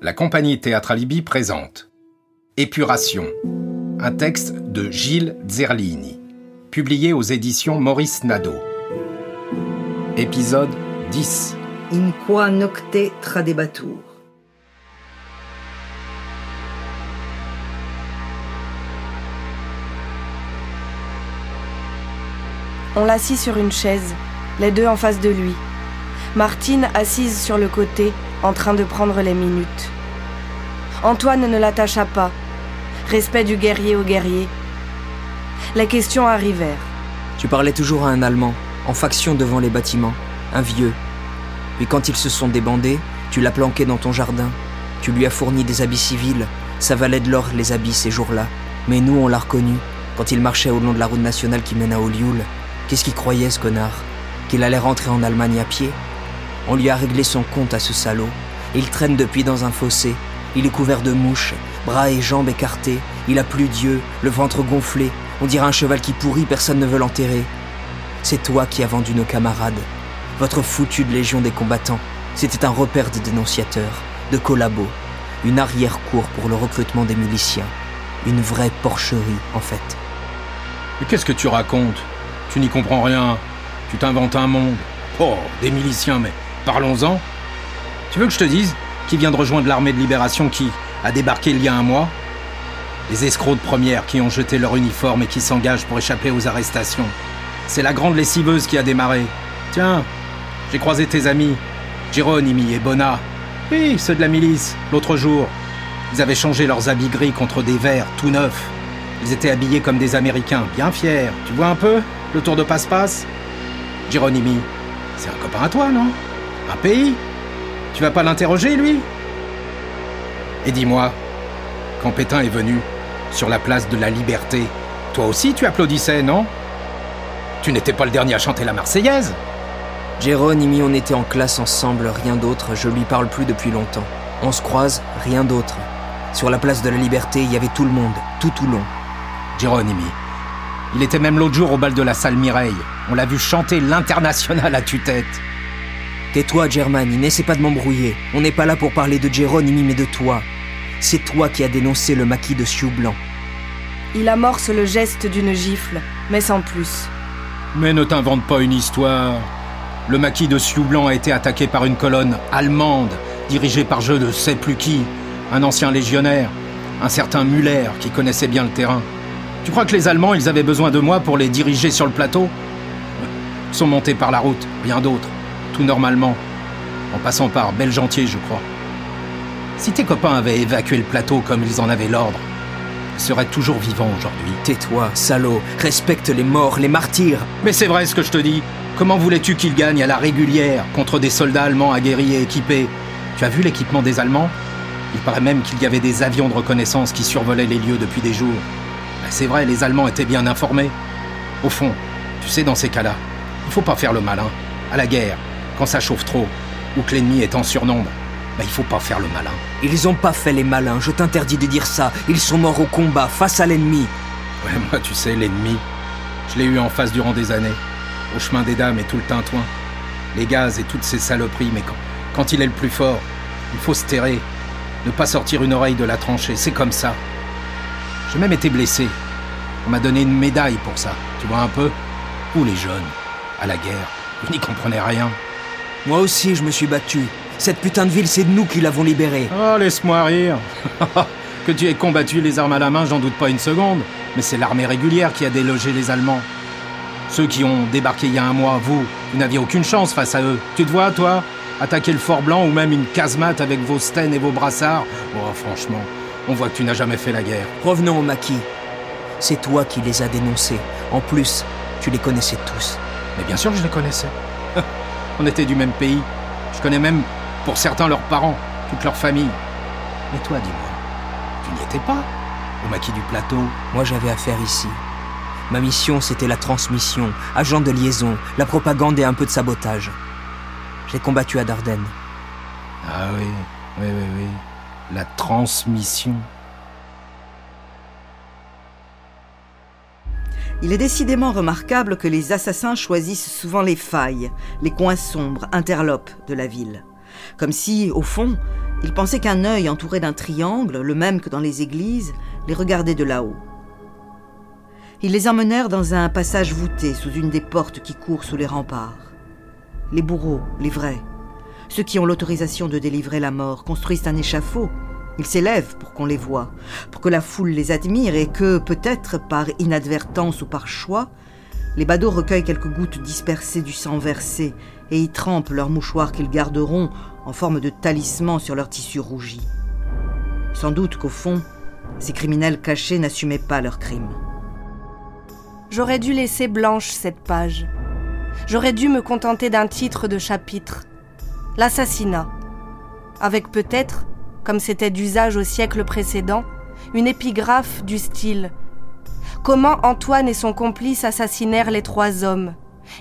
la compagnie Théâtre Alibi présente Épuration, un texte de Gilles Zerlini, publié aux éditions Maurice Nadeau. Épisode 10 In qua nocte tradebatur. On l'assit sur une chaise, les deux en face de lui. Martine assise sur le côté, en train de prendre les minutes. Antoine ne l'attacha pas. Respect du guerrier au guerrier. Les questions arrivèrent. Tu parlais toujours à un Allemand, en faction devant les bâtiments, un vieux. Puis quand ils se sont débandés, tu l'as planqué dans ton jardin. Tu lui as fourni des habits civils. Ça valait de l'or les habits ces jours-là. Mais nous, on l'a reconnu, quand il marchait au long de la route nationale qui mène à Olioul. Qu'est-ce qu'il croyait, ce connard? Qu'il allait rentrer en Allemagne à pied? On lui a réglé son compte à ce salaud. Il traîne depuis dans un fossé. Il est couvert de mouches, bras et jambes écartés. Il a plus d'yeux, le ventre gonflé. On dirait un cheval qui pourrit, personne ne veut l'enterrer. C'est toi qui as vendu nos camarades. Votre foutue Légion des combattants. C'était un repère de dénonciateurs, de collabos. Une arrière-cour pour le recrutement des miliciens. Une vraie porcherie, en fait. Mais qu'est-ce que tu racontes? Tu n'y comprends rien. Tu t'inventes un monde. Oh, des miliciens, mais parlons-en. Tu veux que je te dise qui vient de rejoindre l'armée de libération qui a débarqué il y a un mois? Les escrocs de première qui ont jeté leur uniforme et qui s'engagent pour échapper aux arrestations. C'est la grande lessiveuse qui a démarré. Tiens, j'ai croisé tes amis, Géronimi et Bona. Oui, ceux de la milice, l'autre jour. Ils avaient changé leurs habits gris contre des verts tout neufs. Ils étaient habillés comme des Américains, bien fiers. Tu vois un peu le tour de passe-passe? Géronimi, c'est un copain à toi, non? Un pays Tu vas pas l'interroger, lui? Et dis-moi, quand Pétain est venu, sur la place de la Liberté, toi aussi tu applaudissais, non? Tu n'étais pas le dernier à chanter la Marseillaise Jérôme et on était en classe ensemble, rien d'autre, je lui parle plus depuis longtemps. On se croise, rien d'autre. Sur la place de la Liberté, il y avait tout le monde, tout Toulon. Géronimi. Il était même l'autre jour au bal de la salle Mireille. On l'a vu chanter l'international à tue-tête. Tais-toi, Germani, n'essaie pas de m'embrouiller. On n'est pas là pour parler de Géronimi, mais de toi. C'est toi qui as dénoncé le maquis de Sioux Blanc. Il amorce le geste d'une gifle, mais sans plus. Mais ne t'invente pas une histoire. Le maquis de Sioux Blanc a été attaqué par une colonne allemande, dirigée par je ne sais plus qui, un ancien légionnaire, un certain Muller qui connaissait bien le terrain. Tu crois que les Allemands, ils avaient besoin de moi pour les diriger sur le plateau? Ils sont montés par la route, rien d'autre, tout normalement, en passant par Belgentier, je crois. Si tes copains avaient évacué le plateau comme ils en avaient l'ordre, ils seraient toujours vivants aujourd'hui. Tais-toi, salaud, respecte les morts, les martyrs. Mais c'est vrai ce que je te dis. Comment voulais-tu qu'ils gagnent à la régulière contre des soldats allemands aguerris et équipés? Tu as vu l'équipement des Allemands? Il paraît même qu'il y avait des avions de reconnaissance qui survolaient les lieux depuis des jours. Ben, c'est vrai, les Allemands étaient bien informés. Au fond, tu sais, dans ces cas-là, il faut pas faire le malin. À la guerre, quand ça chauffe trop, ou que l'ennemi est en surnombre, ben, il faut pas faire le malin. Ils ont pas fait les malins, je t'interdis de dire ça. Ils sont morts au combat, face à l'ennemi. Ouais, moi, tu sais, l'ennemi, je l'ai eu en face durant des années. Au chemin des dames et tout le tintouin. Les gaz et toutes ces saloperies, mais quand, quand il est le plus fort, il faut se terrer. Ne pas sortir une oreille de la tranchée, c'est comme ça. J'ai même été blessé. On m'a donné une médaille pour ça, tu vois un peu Ou les jeunes, à la guerre, ils n'y comprenaient rien. Moi aussi, je me suis battu. Cette putain de ville, c'est nous qui l'avons libérée. Oh, laisse-moi rire. que tu aies combattu les armes à la main, j'en doute pas une seconde. Mais c'est l'armée régulière qui a délogé les Allemands. Ceux qui ont débarqué il y a un mois, vous, vous n'aviez aucune chance face à eux. Tu te vois, toi Attaquer le Fort Blanc ou même une casemate avec vos stènes et vos brassards? Oh, franchement, on voit que tu n'as jamais fait la guerre. Revenons au maquis. C'est toi qui les as dénoncés. En plus, tu les connaissais tous. Mais bien sûr que je les connaissais. on était du même pays. Je connais même, pour certains, leurs parents, toute leur famille. Mais toi, dis-moi, tu n'y étais pas? Au maquis du plateau Moi, j'avais affaire ici. Ma mission, c'était la transmission, agent de liaison, la propagande et un peu de sabotage. J'ai combattu à Dardenne. Ah oui, oui, oui, oui. La transmission. Il est décidément remarquable que les assassins choisissent souvent les failles, les coins sombres, interlopes de la ville. Comme si, au fond, Il pensait qu'un œil entouré d'un triangle, le même que dans les églises, les regardait de là-haut. Ils les emmenèrent dans un passage voûté sous une des portes qui courent sous les remparts. Les bourreaux, les vrais, ceux qui ont l'autorisation de délivrer la mort, construisent un échafaud. Ils s'élèvent pour qu'on les voie, pour que la foule les admire et que, peut-être par inadvertance ou par choix, les badauds recueillent quelques gouttes dispersées du sang versé et y trempent leurs mouchoirs qu'ils garderont en forme de talisman sur leur tissu rougi. Sans doute qu'au fond, ces criminels cachés n'assumaient pas leur crime. J'aurais dû laisser blanche cette page. J'aurais dû me contenter d'un titre de chapitre. L'assassinat. Avec peut-être, comme c'était d'usage au siècle précédent, une épigraphe du style Comment Antoine et son complice assassinèrent les trois hommes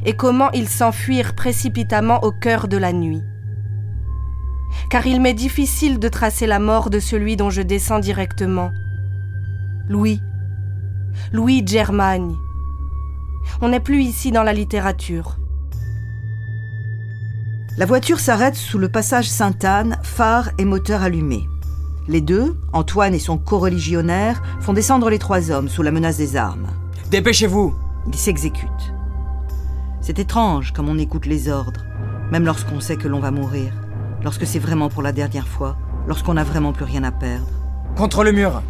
et comment ils s'enfuirent précipitamment au cœur de la nuit. Car il m'est difficile de tracer la mort de celui dont je descends directement. Louis. Louis Germagne. On n'est plus ici dans la littérature. La voiture s'arrête sous le passage Sainte-Anne, phare et moteur allumés. Les deux, Antoine et son coreligionnaire, font descendre les trois hommes sous la menace des armes. Dépêchez-vous Ils s'exécutent. C'est étrange comme on écoute les ordres, même lorsqu'on sait que l'on va mourir, lorsque c'est vraiment pour la dernière fois, lorsqu'on n'a vraiment plus rien à perdre. Contre le mur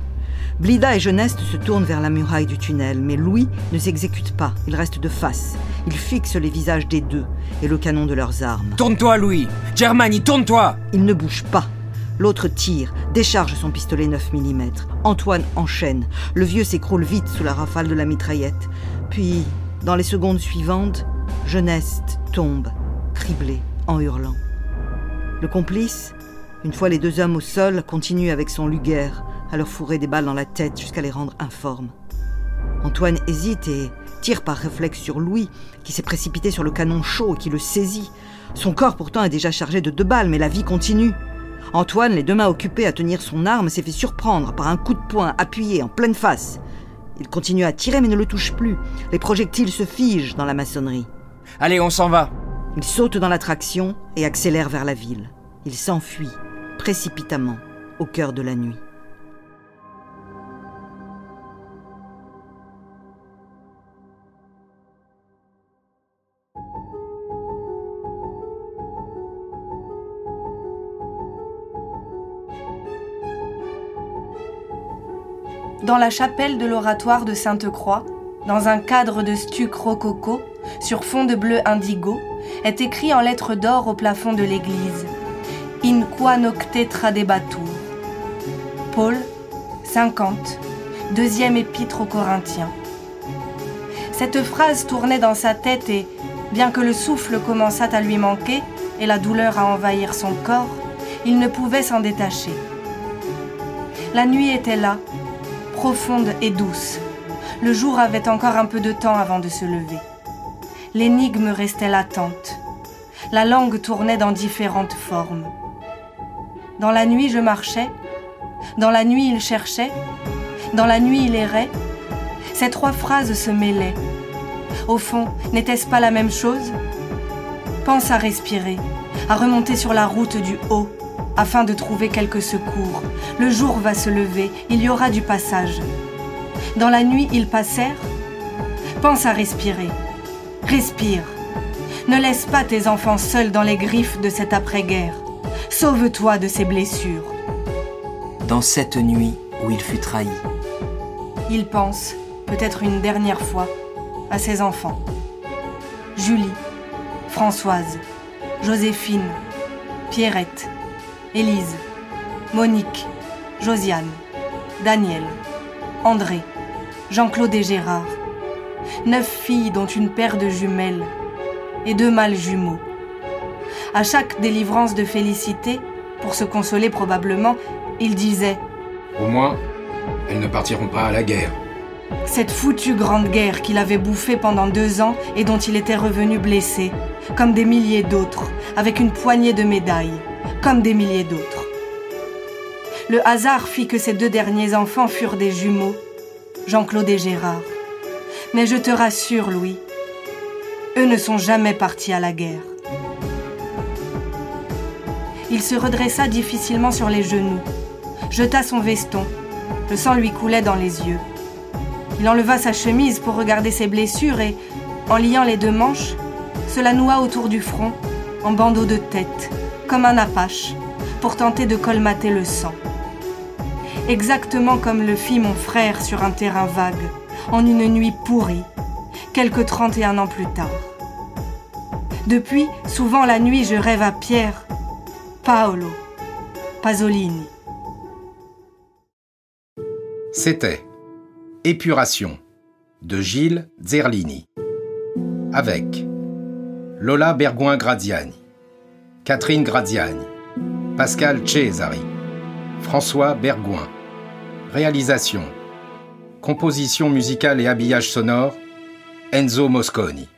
Blida et Geneste se tournent vers la muraille du tunnel, mais Louis ne s'exécute pas, il reste de face. Il fixe les visages des deux et le canon de leurs armes. Tourne-toi, Louis Germanie, tourne-toi Il ne bouge pas. L'autre tire, décharge son pistolet 9 mm. Antoine enchaîne. Le vieux s'écroule vite sous la rafale de la mitraillette. Puis, dans les secondes suivantes, Geneste tombe, criblé, en hurlant. Le complice, une fois les deux hommes au sol, continue avec son luguer à leur fourrer des balles dans la tête jusqu'à les rendre informes. Antoine hésite et tire par réflexe sur Louis, qui s'est précipité sur le canon chaud et qui le saisit. Son corps pourtant est déjà chargé de deux balles, mais la vie continue. Antoine, les deux mains occupées à tenir son arme, s'est fait surprendre par un coup de poing appuyé en pleine face. Il continue à tirer mais ne le touche plus. Les projectiles se figent dans la maçonnerie. Allez, on s'en va Il saute dans la traction et accélère vers la ville. Il s'enfuit, précipitamment, au cœur de la nuit. Dans la chapelle de l'oratoire de Sainte-Croix, dans un cadre de stuc rococo, sur fond de bleu indigo, est écrit en lettres d'or au plafond de l'église In qua nocte tradebatur. Paul, 50, deuxième épître aux Corinthiens. Cette phrase tournait dans sa tête et, bien que le souffle commençât à lui manquer et la douleur à envahir son corps, il ne pouvait s'en détacher. La nuit était là, profonde et douce. Le jour avait encore un peu de temps avant de se lever. L'énigme restait latente. La langue tournait dans différentes formes. Dans la nuit, je marchais. Dans la nuit, il cherchait. Dans la nuit, il errait. Ces trois phrases se mêlaient. Au fond, n'était-ce pas la même chose? Pense à respirer, à remonter sur la route du haut, afin de trouver quelques secours. Le jour va se lever, il y aura du passage. Dans la nuit, ils passèrent. Pense à respirer. Respire. Ne laisse pas tes enfants seuls dans les griffes de cette après-guerre. Sauve-toi de ces blessures. Dans cette nuit où il fut trahi. Il pense, peut-être une dernière fois, à ses enfants. Julie, Françoise, Joséphine, Pierrette, Élise, Monique, Josiane, Daniel, André, Jean-Claude et Gérard. Neuf filles dont une paire de jumelles et deux mâles jumeaux. À chaque délivrance de félicité, pour se consoler probablement, il disait Au moins, elles ne partiront pas à la guerre. Cette foutue grande guerre qu'il avait bouffée pendant deux ans et dont il était revenu blessé, comme des milliers d'autres, avec une poignée de médailles comme des milliers d'autres. Le hasard fit que ces deux derniers enfants furent des jumeaux, Jean-Claude et Gérard. Mais je te rassure, Louis, eux ne sont jamais partis à la guerre. Il se redressa difficilement sur les genoux, jeta son veston. Le sang lui coulait dans les yeux. Il enleva sa chemise pour regarder ses blessures et, en liant les deux manches, se la noua autour du front, en bandeau de tête, comme un apache, pour tenter de colmater le sang. Exactement comme le fit mon frère sur un terrain vague, en une nuit pourrie, quelques 31 ans plus tard. Depuis, souvent la nuit, je rêve à Pierre, Paolo, Pasolini. C'était Épuration de Gilles Zerlini avec Lola Bergouin-Graziani, Catherine Graziani, Pascal Cesari, François Bergouin. Réalisation, composition musicale et habillage sonore, Enzo Mosconi.